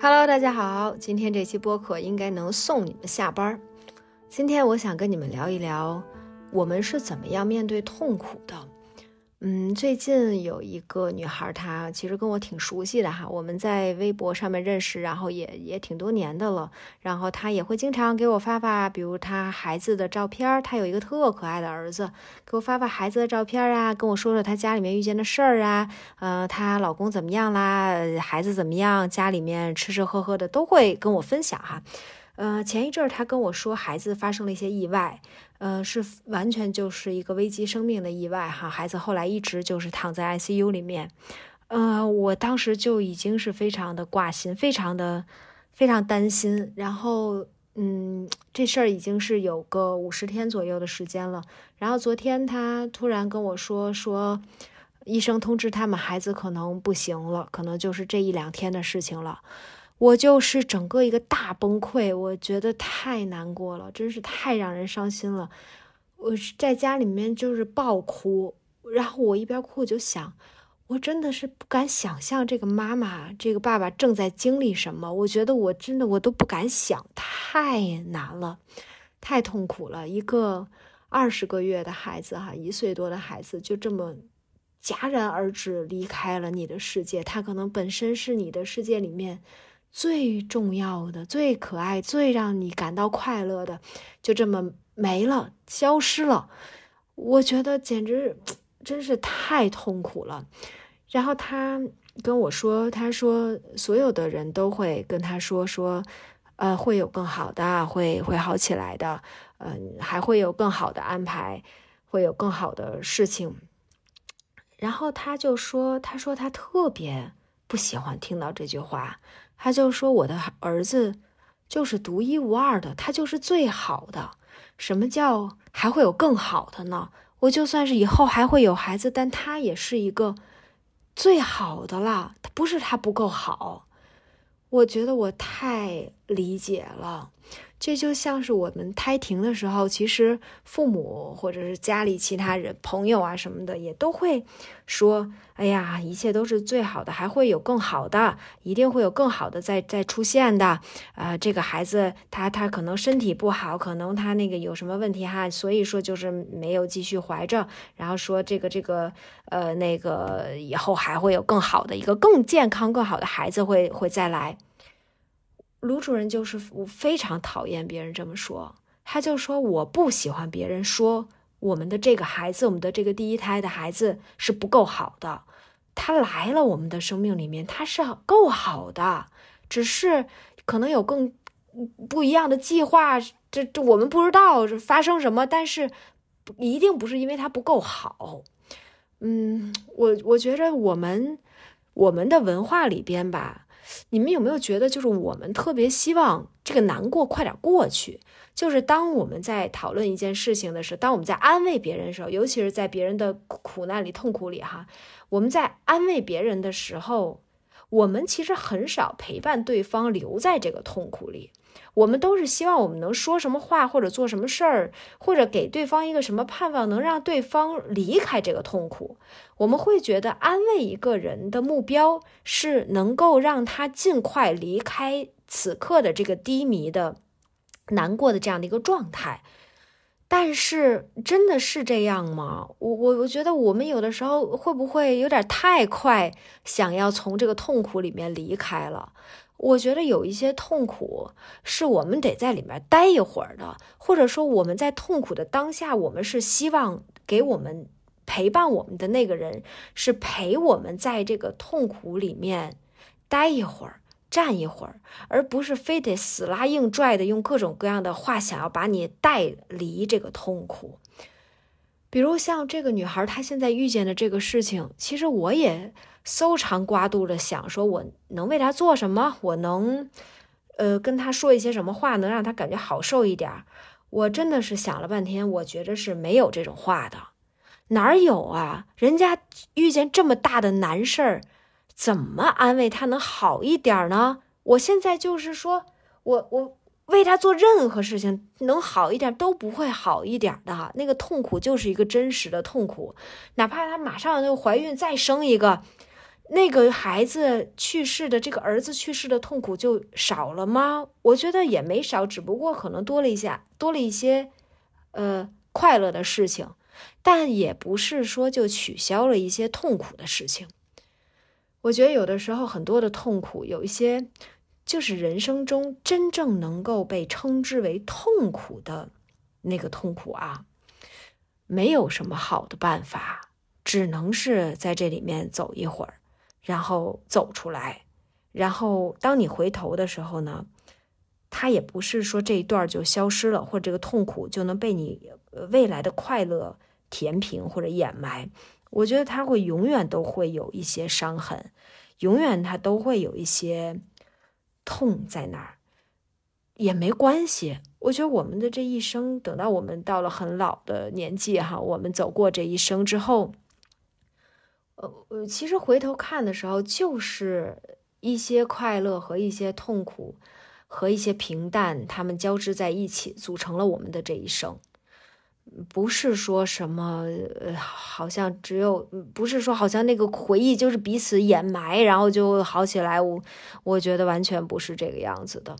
Hello，大家好，今天这期播客应该能送你们下班儿。今天我想跟你们聊一聊，我们是怎么样面对痛苦的。嗯，最近有一个女孩，她其实跟我挺熟悉的哈，我们在微博上面认识，然后也也挺多年的了。然后她也会经常给我发发，比如她孩子的照片，她有一个特可爱的儿子，给我发发孩子的照片啊，跟我说说她家里面遇见的事儿啊，呃，她老公怎么样啦，孩子怎么样，家里面吃吃喝喝的都会跟我分享哈。呃，前一阵儿她跟我说孩子发生了一些意外。呃，是完全就是一个危及生命的意外哈，孩子后来一直就是躺在 ICU 里面，呃，我当时就已经是非常的挂心，非常的非常担心，然后嗯，这事儿已经是有个五十天左右的时间了，然后昨天他突然跟我说说，医生通知他们孩子可能不行了，可能就是这一两天的事情了。我就是整个一个大崩溃，我觉得太难过了，真是太让人伤心了。我是在家里面就是爆哭，然后我一边哭我就想，我真的是不敢想象这个妈妈、这个爸爸正在经历什么。我觉得我真的我都不敢想，太难了，太痛苦了。一个二十个月的孩子哈，一岁多的孩子就这么戛然而止离开了你的世界，他可能本身是你的世界里面。最重要的、最可爱、最让你感到快乐的，就这么没了、消失了。我觉得简直真是太痛苦了。然后他跟我说：“他说所有的人都会跟他说说，呃，会有更好的，会会好起来的，嗯，还会有更好的安排，会有更好的事情。”然后他就说：“他说他特别不喜欢听到这句话。”他就说：“我的儿子就是独一无二的，他就是最好的。什么叫还会有更好的呢？我就算是以后还会有孩子，但他也是一个最好的了。他不是他不够好，我觉得我太理解了。”这就像是我们胎停的时候，其实父母或者是家里其他人、朋友啊什么的，也都会说：“哎呀，一切都是最好的，还会有更好的，一定会有更好的再再出现的。”啊，这个孩子他他可能身体不好，可能他那个有什么问题哈，所以说就是没有继续怀着，然后说这个这个呃那个以后还会有更好的一个更健康、更好的孩子会会再来。卢主任就是非常讨厌别人这么说，他就说我不喜欢别人说我们的这个孩子，我们的这个第一胎的孩子是不够好的。他来了我们的生命里面，他是够好的，只是可能有更不一样的计划，这这我们不知道是发生什么，但是一定不是因为他不够好。嗯，我我觉得我们我们的文化里边吧。你们有没有觉得，就是我们特别希望这个难过快点过去？就是当我们在讨论一件事情的时候，当我们在安慰别人的时候，尤其是在别人的苦难里、痛苦里，哈，我们在安慰别人的时候，我们其实很少陪伴对方留在这个痛苦里。我们都是希望我们能说什么话，或者做什么事儿，或者给对方一个什么盼望，能让对方离开这个痛苦。我们会觉得安慰一个人的目标是能够让他尽快离开此刻的这个低迷的、难过的这样的一个状态。但是真的是这样吗？我我我觉得我们有的时候会不会有点太快，想要从这个痛苦里面离开了？我觉得有一些痛苦是我们得在里面待一会儿的，或者说我们在痛苦的当下，我们是希望给我们陪伴我们的那个人是陪我们在这个痛苦里面待一会儿、站一会儿，而不是非得死拉硬拽的用各种各样的话想要把你带离这个痛苦。比如像这个女孩，她现在遇见的这个事情，其实我也。搜肠刮肚的想说，我能为她做什么？我能，呃，跟她说一些什么话，能让她感觉好受一点？我真的是想了半天，我觉着是没有这种话的，哪有啊？人家遇见这么大的难事儿，怎么安慰她能好一点呢？我现在就是说，我我为他做任何事情能好一点都不会好一点的，那个痛苦就是一个真实的痛苦，哪怕他马上就怀孕再生一个。那个孩子去世的这个儿子去世的痛苦就少了吗？我觉得也没少，只不过可能多了一下，多了一些呃快乐的事情，但也不是说就取消了一些痛苦的事情。我觉得有的时候很多的痛苦，有一些就是人生中真正能够被称之为痛苦的那个痛苦啊，没有什么好的办法，只能是在这里面走一会儿，然后走出来，然后当你回头的时候呢，它也不是说这一段就消失了，或者这个痛苦就能被你未来的快乐填平或者掩埋。我觉得他会永远都会有一些伤痕，永远他都会有一些痛在哪儿，也没关系。我觉得我们的这一生，等到我们到了很老的年纪哈，我们走过这一生之后，呃呃，其实回头看的时候，就是一些快乐和一些痛苦和一些平淡，它们交织在一起，组成了我们的这一生。不是说什么，呃，好像只有，不是说好像那个回忆就是彼此掩埋，然后就好起来。我我觉得完全不是这个样子的。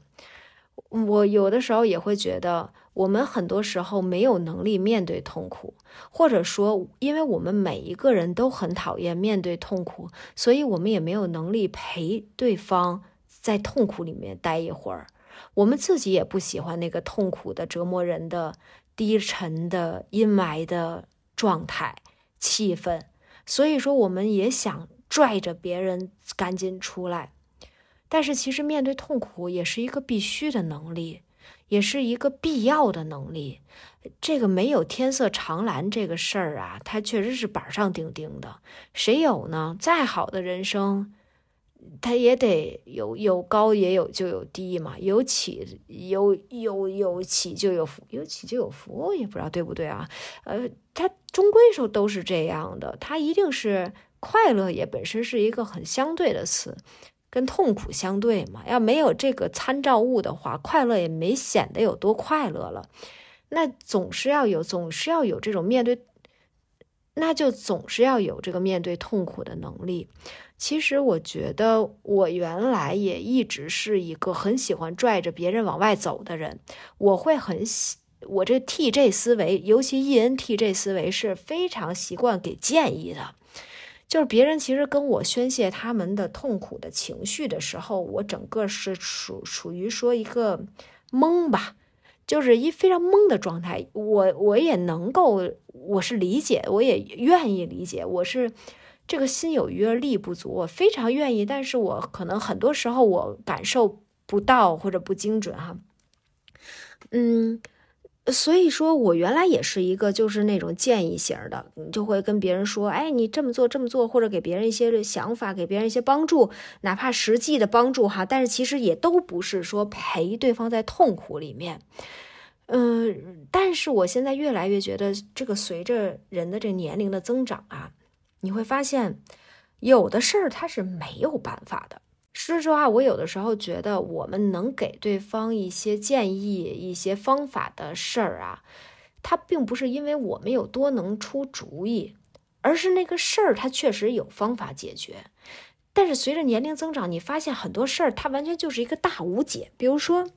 我有的时候也会觉得，我们很多时候没有能力面对痛苦，或者说，因为我们每一个人都很讨厌面对痛苦，所以我们也没有能力陪对方在痛苦里面待一会儿。我们自己也不喜欢那个痛苦的折磨人的。低沉的阴霾的状态、气氛，所以说我们也想拽着别人赶紧出来，但是其实面对痛苦也是一个必须的能力，也是一个必要的能力。这个没有天色长蓝这个事儿啊，它确实是板上钉钉的。谁有呢？再好的人生。他也得有有高也有就有低嘛，有起有有有起就有伏，有起就有伏，也不知道对不对啊？呃，他终归说都是这样的，他一定是快乐也本身是一个很相对的词，跟痛苦相对嘛。要没有这个参照物的话，快乐也没显得有多快乐了。那总是要有，总是要有这种面对，那就总是要有这个面对痛苦的能力。其实我觉得我原来也一直是一个很喜欢拽着别人往外走的人。我会很喜，我这 TJ 思维，尤其 ENTJ 思维是非常习惯给建议的。就是别人其实跟我宣泄他们的痛苦的情绪的时候，我整个是属属于说一个懵吧，就是一非常懵的状态。我我也能够，我是理解，我也愿意理解，我是。这个心有余而力不足，我非常愿意，但是我可能很多时候我感受不到或者不精准哈，嗯，所以说我原来也是一个就是那种建议型的，就会跟别人说，哎，你这么做这么做，或者给别人一些想法，给别人一些帮助，哪怕实际的帮助哈，但是其实也都不是说陪对方在痛苦里面，嗯，但是我现在越来越觉得，这个随着人的这年龄的增长啊。你会发现，有的事儿他是没有办法的。说实话，我有的时候觉得，我们能给对方一些建议、一些方法的事儿啊，它并不是因为我们有多能出主意，而是那个事儿它确实有方法解决。但是随着年龄增长，你发现很多事儿它完全就是一个大无解。比如说，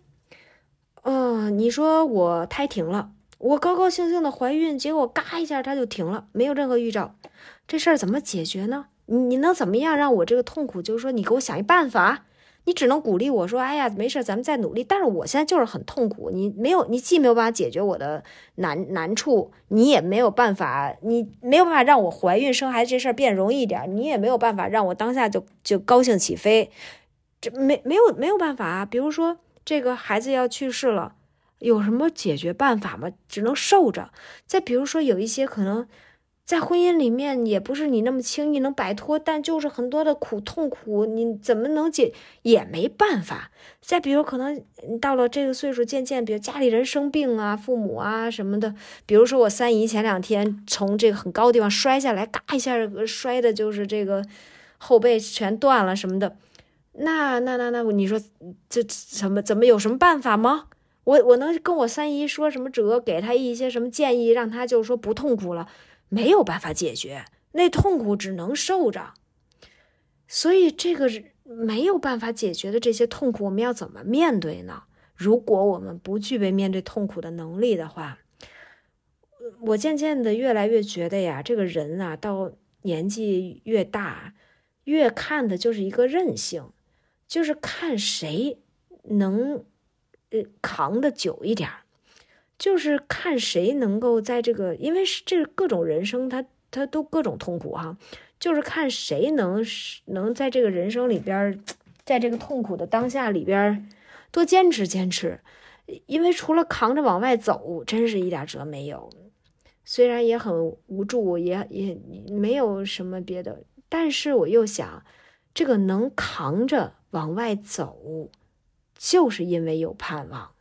嗯，你说我胎停了，我高高兴兴的怀孕，结果嘎一下它就停了，没有任何预兆。这事儿怎么解决呢？你你能怎么样让我这个痛苦？就是说，你给我想一办法。你只能鼓励我说：“哎呀，没事，咱们再努力。”但是我现在就是很痛苦。你没有，你既没有办法解决我的难难处，你也没有办法，你没有办法让我怀孕生孩子这事儿变容易一点，你也没有办法让我当下就就高兴起飞。这没没有没有办法啊！比如说这个孩子要去世了，有什么解决办法吗？只能受着。再比如说有一些可能。在婚姻里面也不是你那么轻易能摆脱，但就是很多的苦痛苦，你怎么能解也没办法。再比如，可能到了这个岁数，渐渐，比如家里人生病啊，父母啊什么的。比如说我三姨前两天从这个很高的地方摔下来，嘎一下摔的就是这个后背全断了什么的。那那那那，你说这什么怎么有什么办法吗？我我能跟我三姨说什么辙，给她一些什么建议，让她就是说不痛苦了。没有办法解决，那痛苦只能受着。所以这个没有办法解决的这些痛苦，我们要怎么面对呢？如果我们不具备面对痛苦的能力的话，我渐渐的越来越觉得呀，这个人啊，到年纪越大，越看的就是一个韧性，就是看谁能呃扛得久一点就是看谁能够在这个，因为是这各种人生，他他都各种痛苦哈。就是看谁能能在这个人生里边，在这个痛苦的当下里边多坚持坚持，因为除了扛着往外走，真是一点辙没有。虽然也很无助，也也没有什么别的，但是我又想，这个能扛着往外走，就是因为有盼望。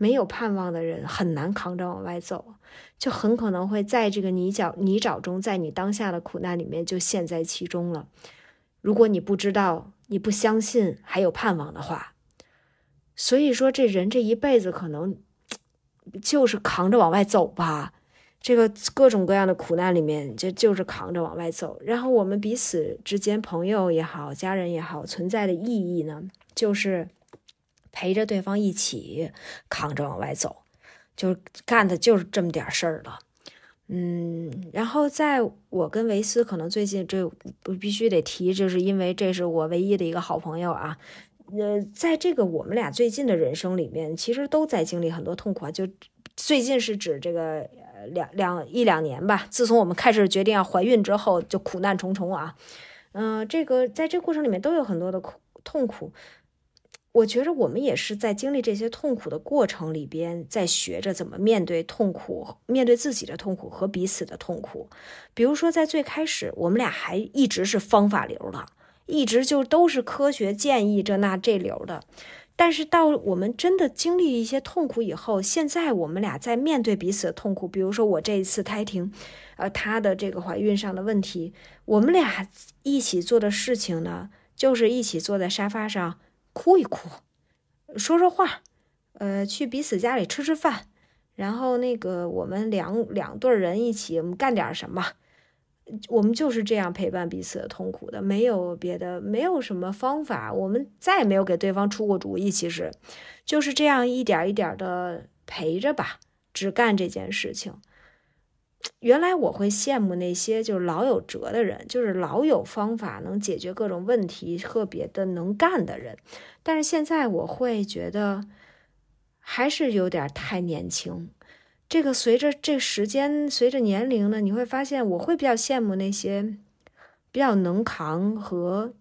没有盼望的人很难扛着往外走，就很可能会在这个泥沼泥沼中，在你当下的苦难里面就陷在其中了。如果你不知道，你不相信还有盼望的话，所以说这人这一辈子可能就是扛着往外走吧。这个各种各样的苦难里面，就就是扛着往外走。然后我们彼此之间，朋友也好，家人也好，存在的意义呢，就是。陪着对方一起扛着往外走，就干的就是这么点事儿了。嗯，然后在我跟维斯，可能最近这必须得提，就是因为这是我唯一的一个好朋友啊。呃，在这个我们俩最近的人生里面，其实都在经历很多痛苦啊。就最近是指这个两两一两年吧。自从我们开始决定要怀孕之后，就苦难重重啊。嗯，这个在这过程里面都有很多的苦痛苦。我觉得我们也是在经历这些痛苦的过程里边，在学着怎么面对痛苦，面对自己的痛苦和彼此的痛苦。比如说，在最开始，我们俩还一直是方法流的，一直就都是科学建议这那这流的。但是到我们真的经历一些痛苦以后，现在我们俩在面对彼此的痛苦，比如说我这一次胎停，呃，她的这个怀孕上的问题，我们俩一起做的事情呢，就是一起坐在沙发上。哭一哭，说说话，呃，去彼此家里吃吃饭，然后那个我们两两对人一起，我们干点什么？我们就是这样陪伴彼此的痛苦的，没有别的，没有什么方法，我们再也没有给对方出过主意。其实就是这样一点一点的陪着吧，只干这件事情。原来我会羡慕那些就是老有辙的人，就是老有方法能解决各种问题、特别的能干的人。但是现在我会觉得还是有点太年轻。这个随着这时间、随着年龄呢，你会发现我会比较羡慕那些比较能扛和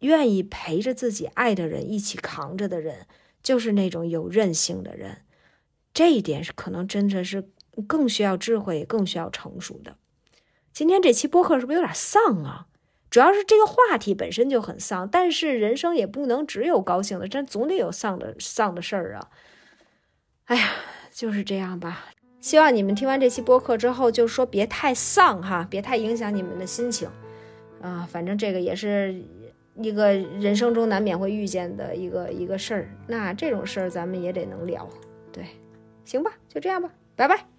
愿意陪着自己爱的人一起扛着的人，就是那种有韧性的人。这一点是可能真的是。更需要智慧，更需要成熟的。今天这期播客是不是有点丧啊？主要是这个话题本身就很丧，但是人生也不能只有高兴的，真总得有丧的丧的事儿啊。哎呀，就是这样吧。希望你们听完这期播客之后，就说别太丧哈，别太影响你们的心情啊。反正这个也是一个人生中难免会遇见的一个一个事儿。那这种事儿咱们也得能聊，对，行吧，就这样吧，拜拜。